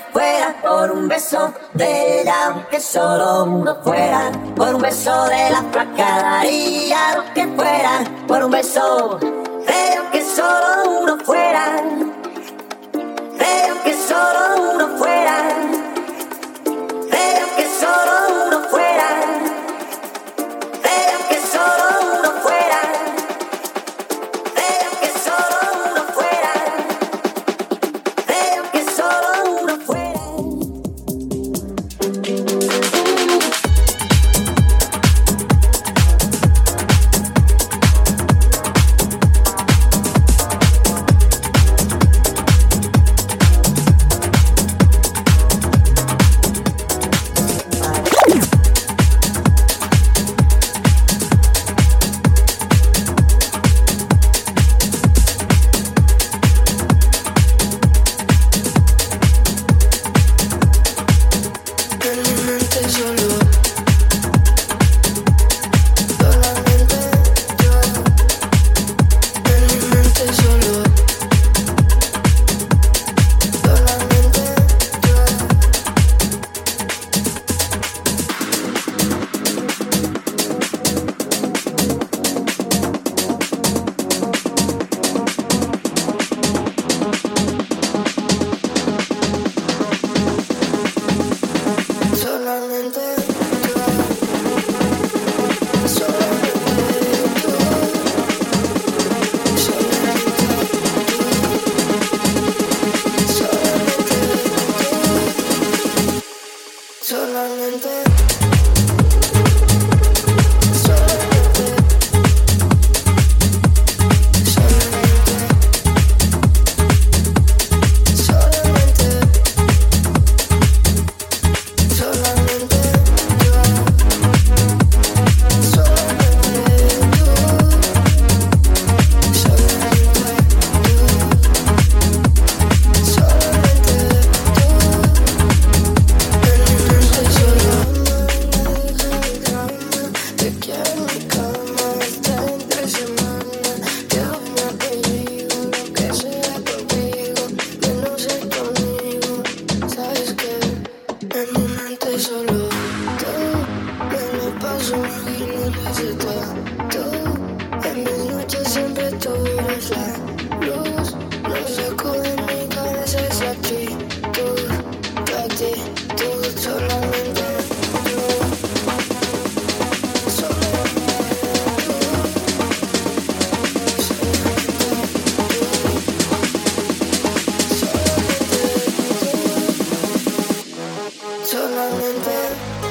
fuera por un beso de ella, aunque solo uno fuera, por un beso de la placadaría, lo que fuera, por un beso de que solo uno fuera, de que solo uno fuera, de que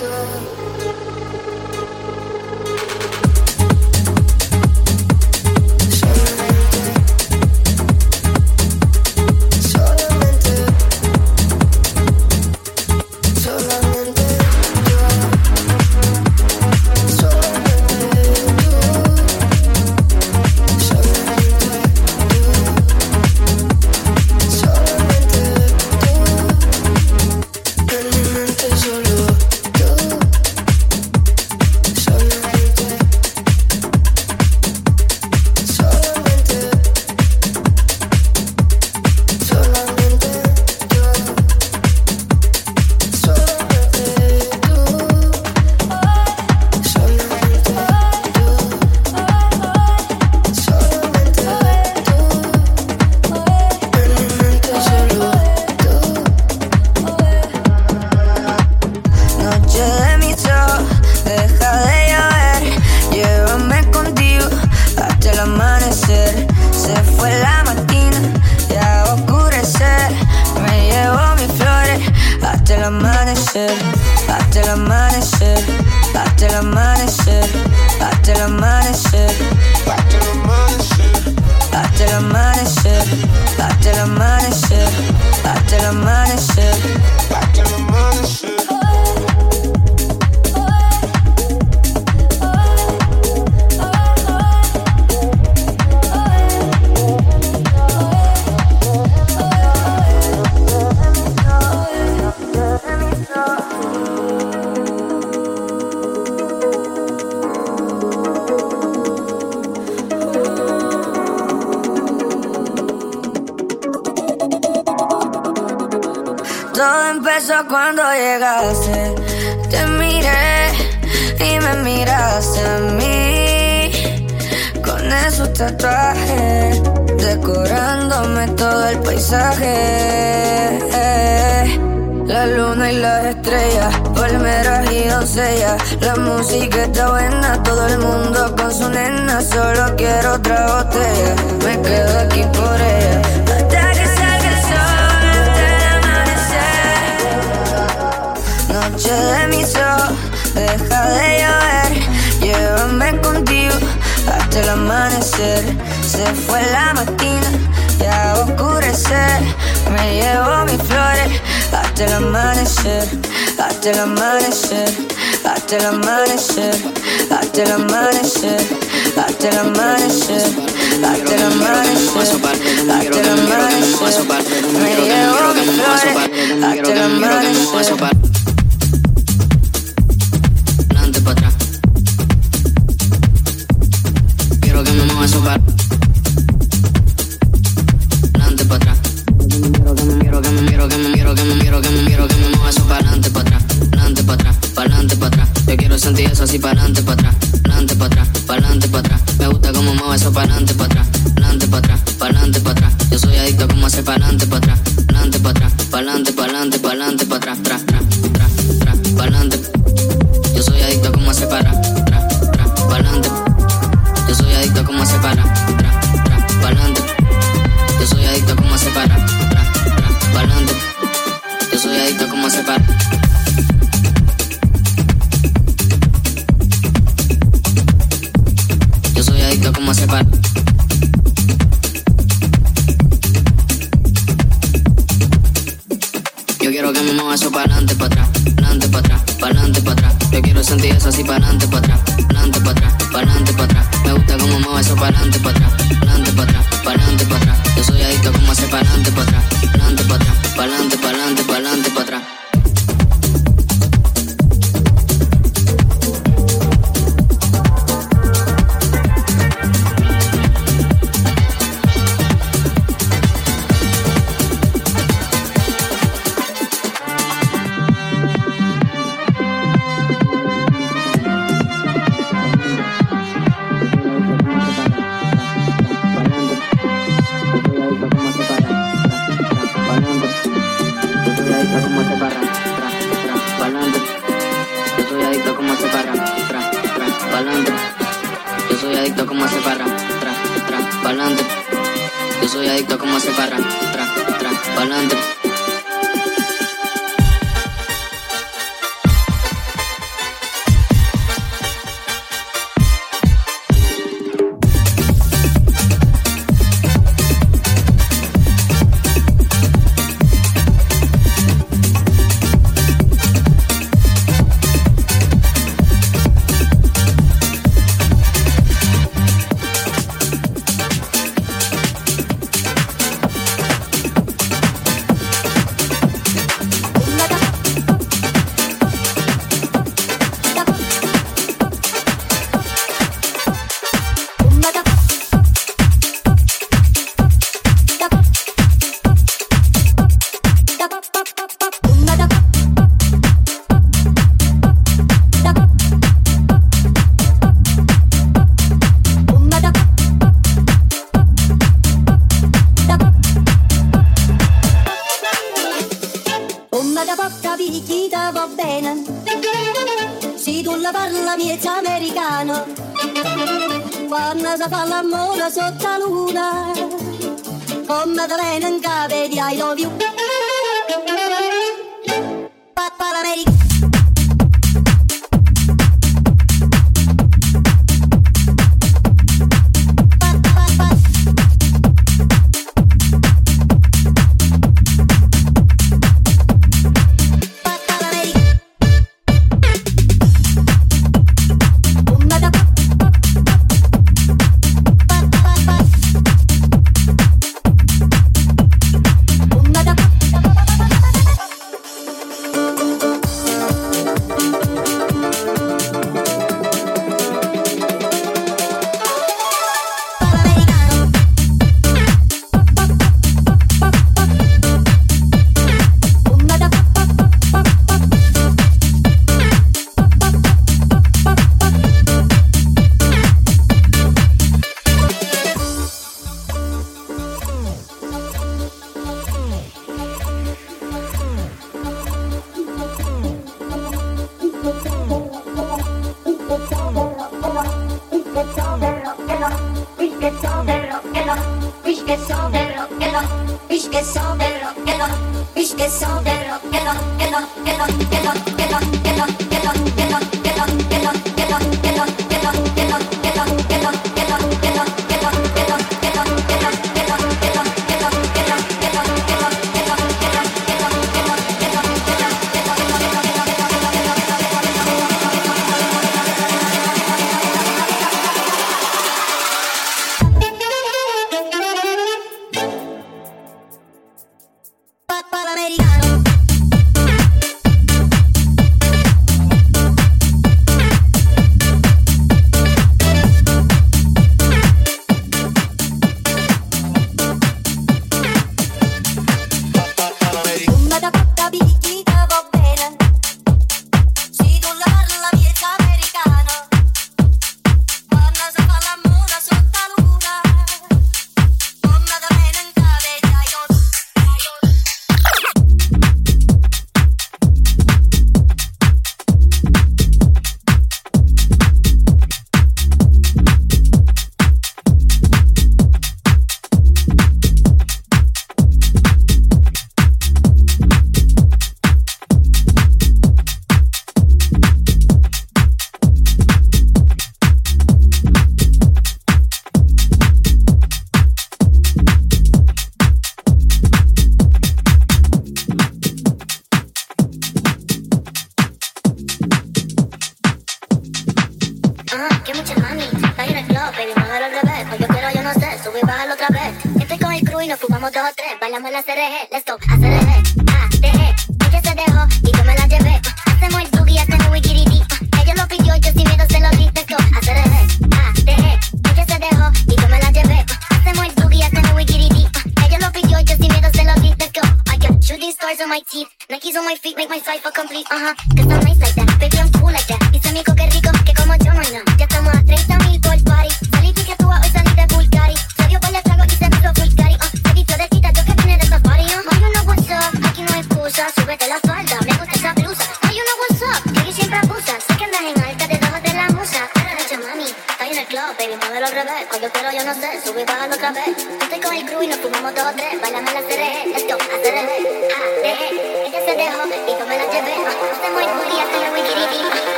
door. pa' atrás, pa'lante pa' atrás, pa'lante pa' atrás. Yo soy adicto como hacer pa'lante pa' atrás, pa'lante pa' atrás, pa'lante, pa'lante, pa'lante pa' atrás, atrás.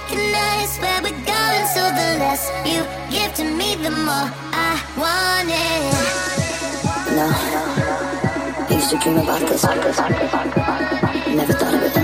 recognize where we're going, so the less you give to me, the more I want it. No, I used to dream about this. Never thought of it.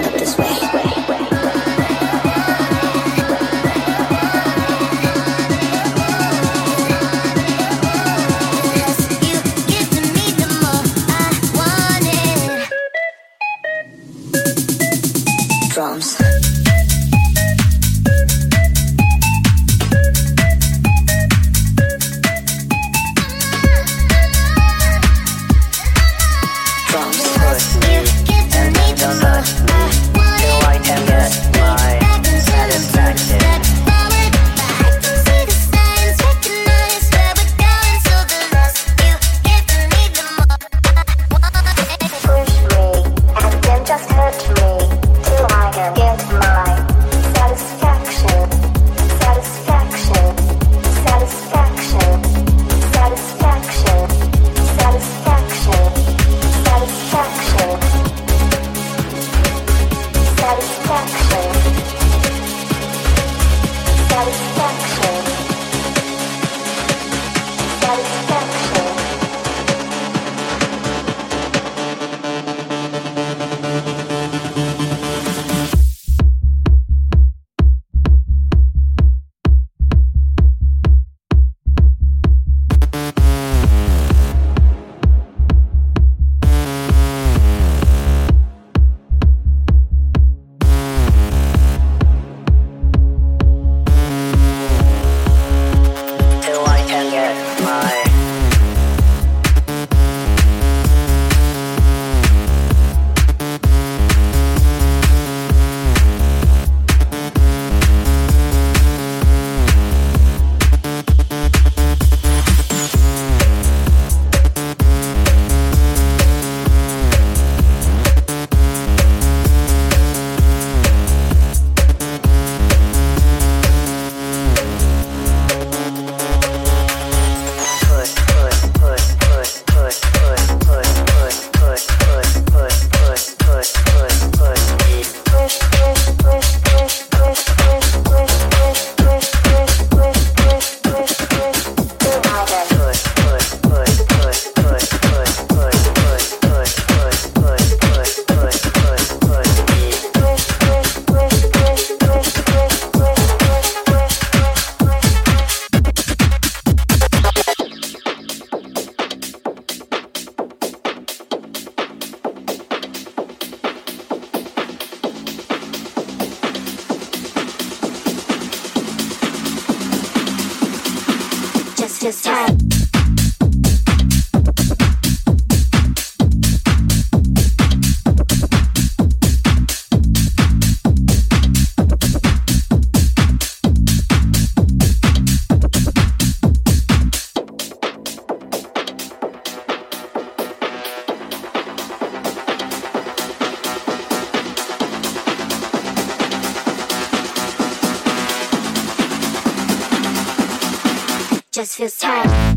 Just feels tight.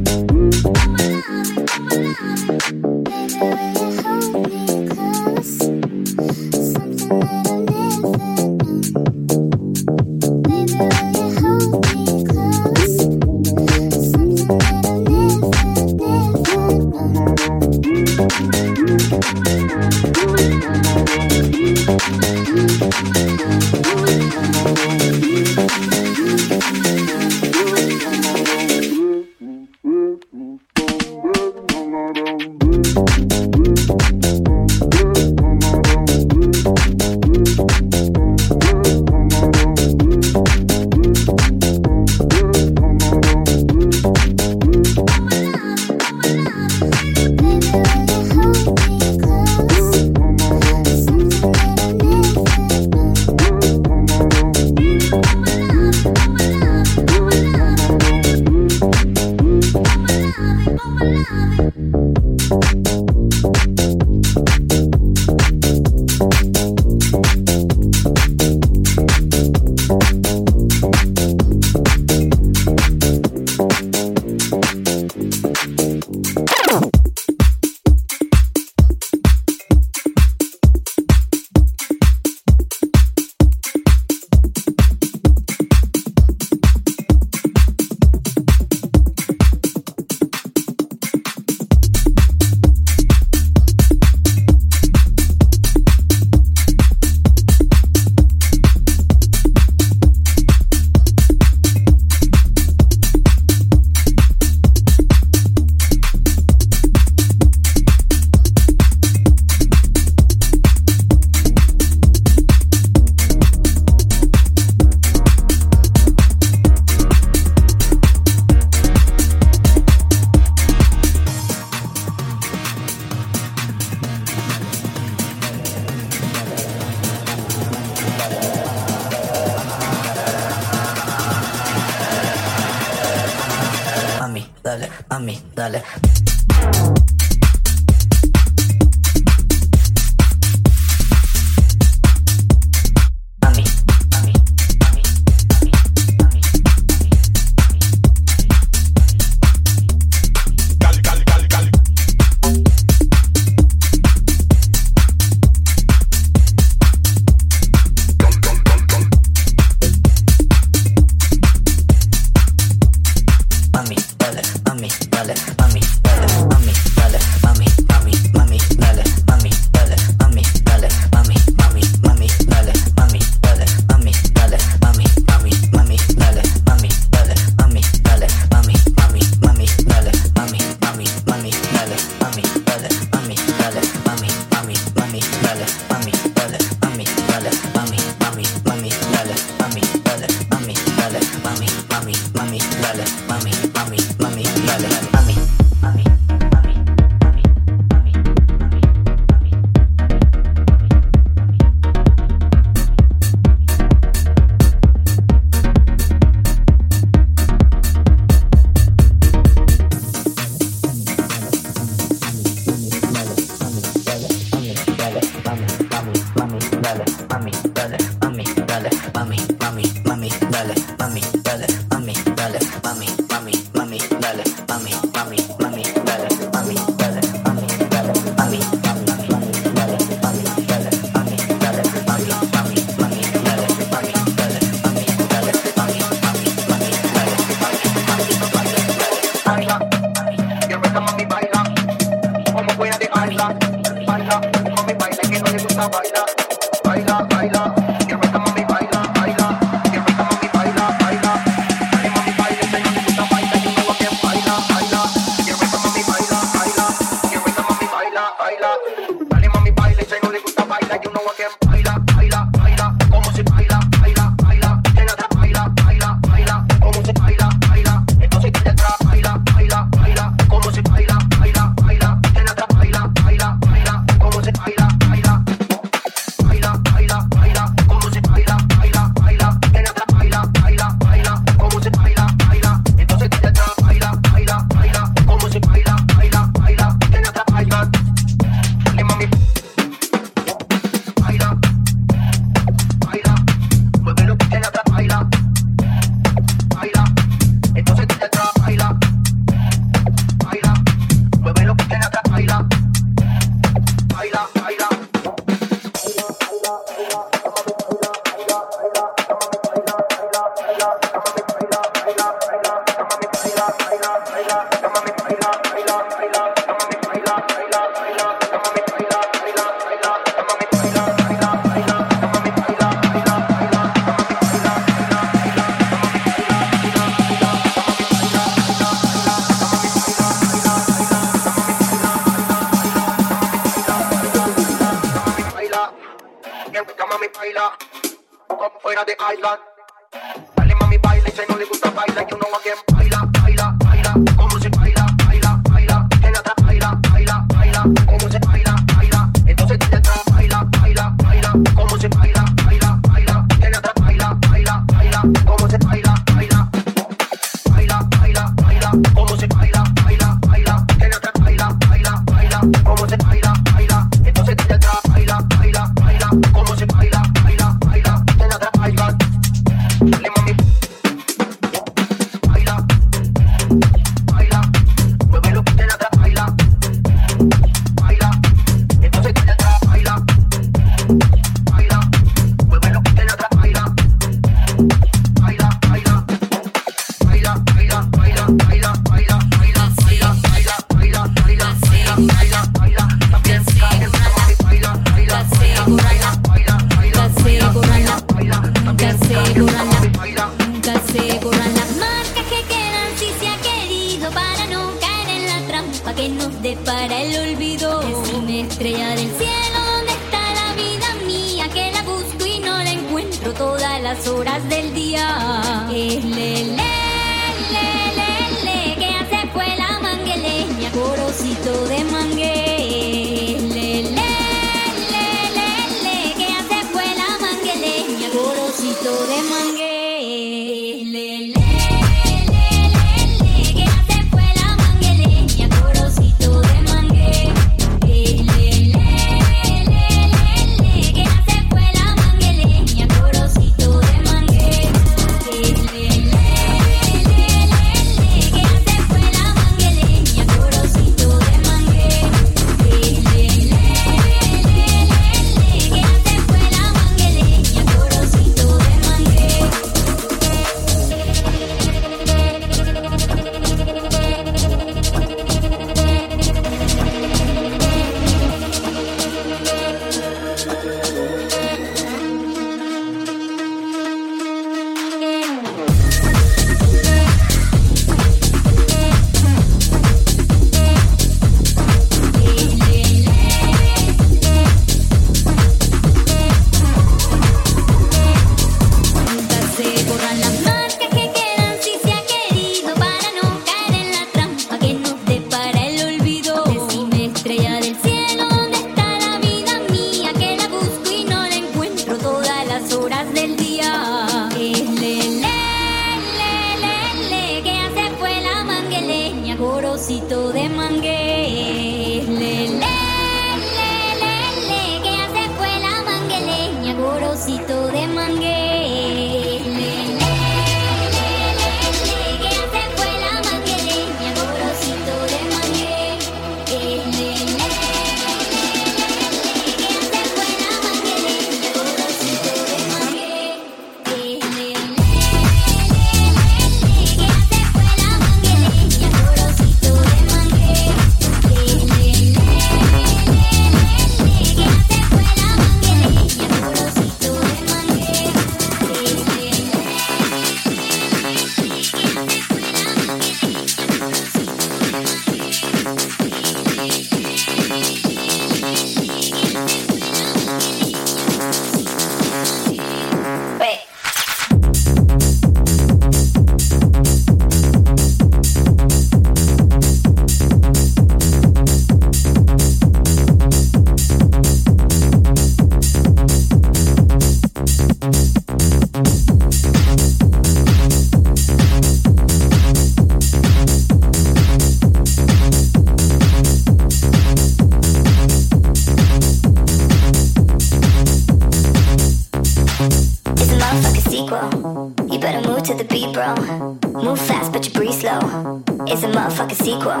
free slow. It's a motherfucking sequel.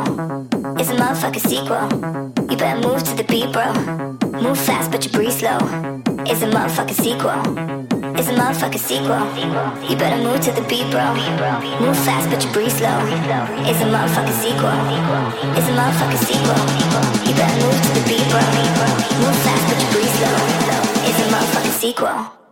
It's a motherfucking sequel. You better move to the beat, bro. Move fast, but you breathe slow. It's a motherfucking sequel. It's a motherfucking sequel. You better move to the beat, bro. Move fast, but you breathe slow. It's a motherfucking sequel. It's a motherfucking sequel. You better move to the beat, bro. Move fast, but you breathe slow. It's a motherfucking sequel.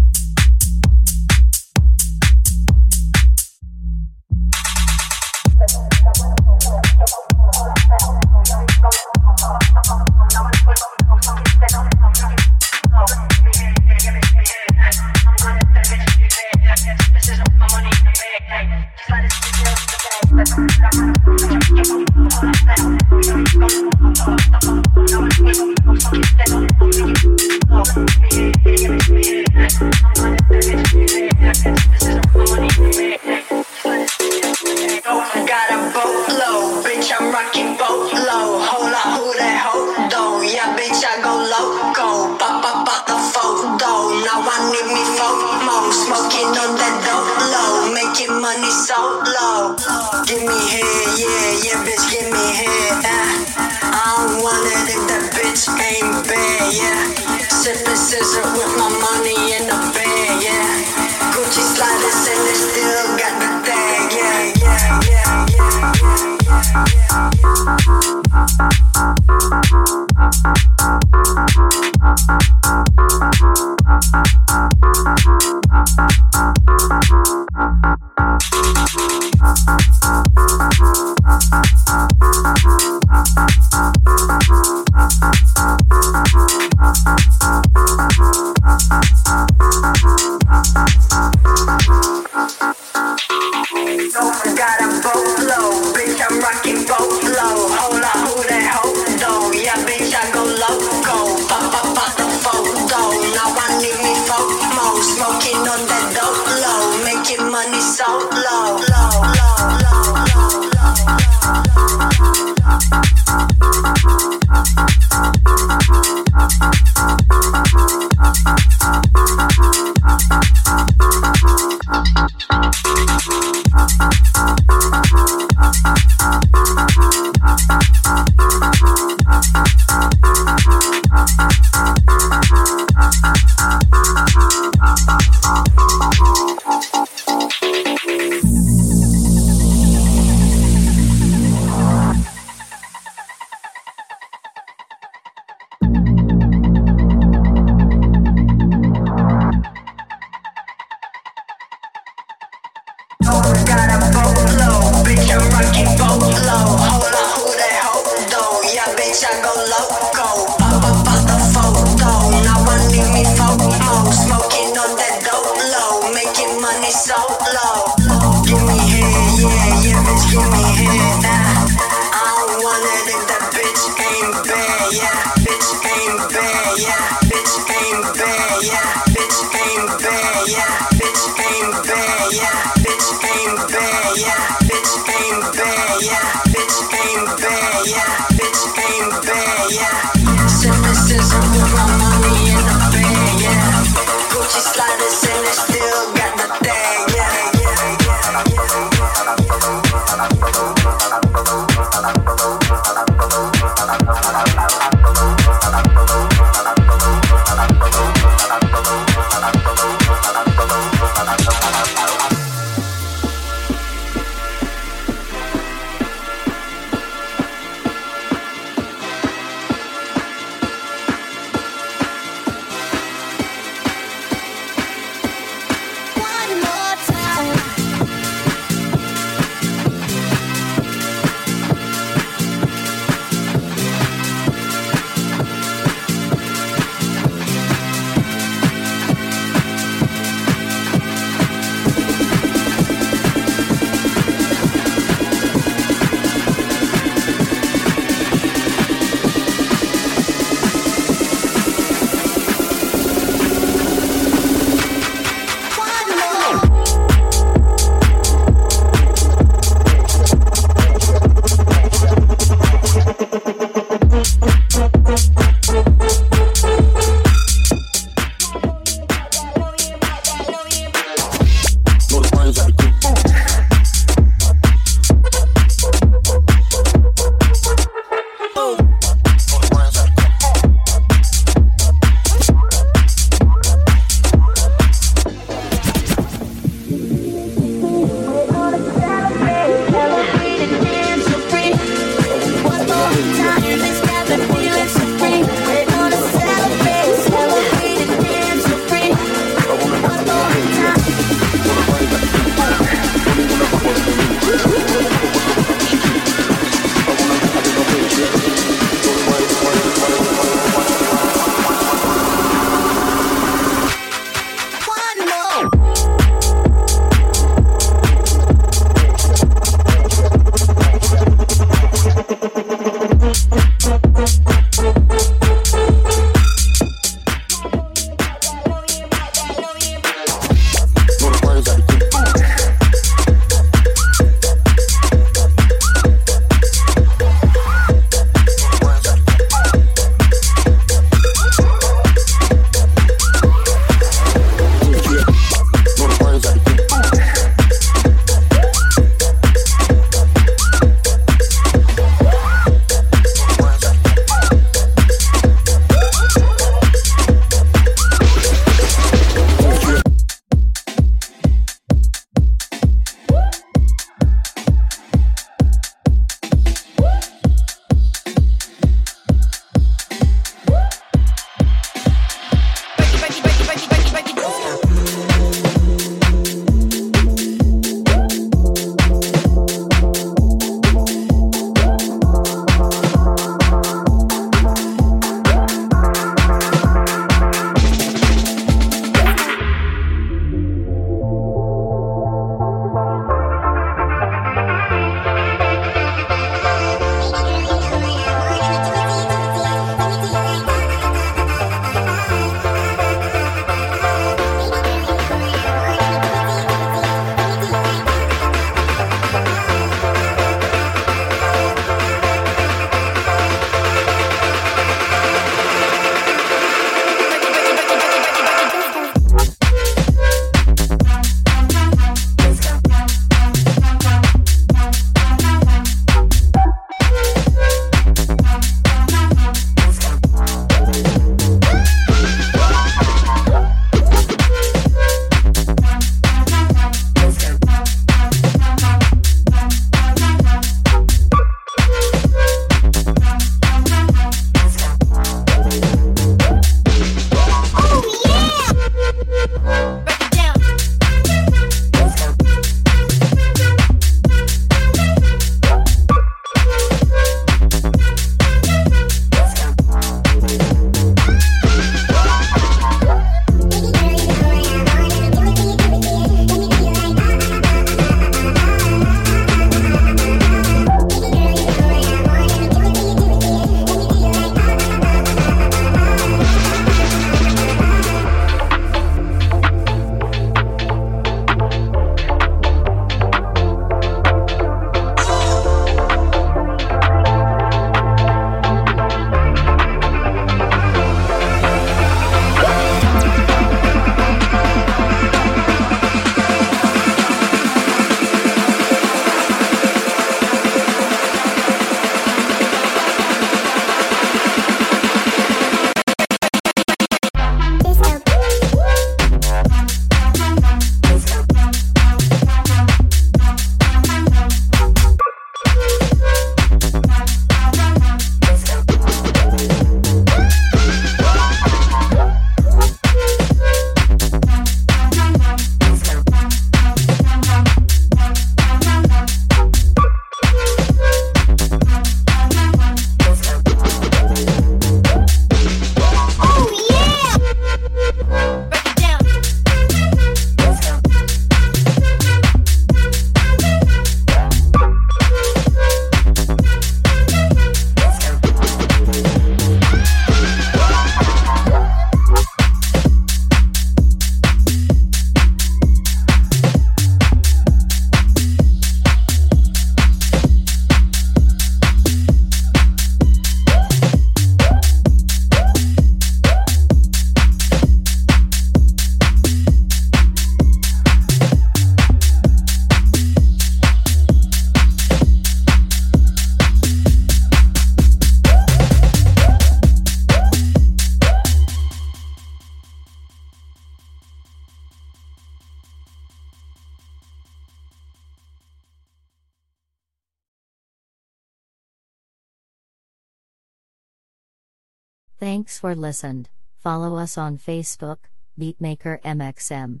For listened. Follow us on Facebook, Beatmaker MXM.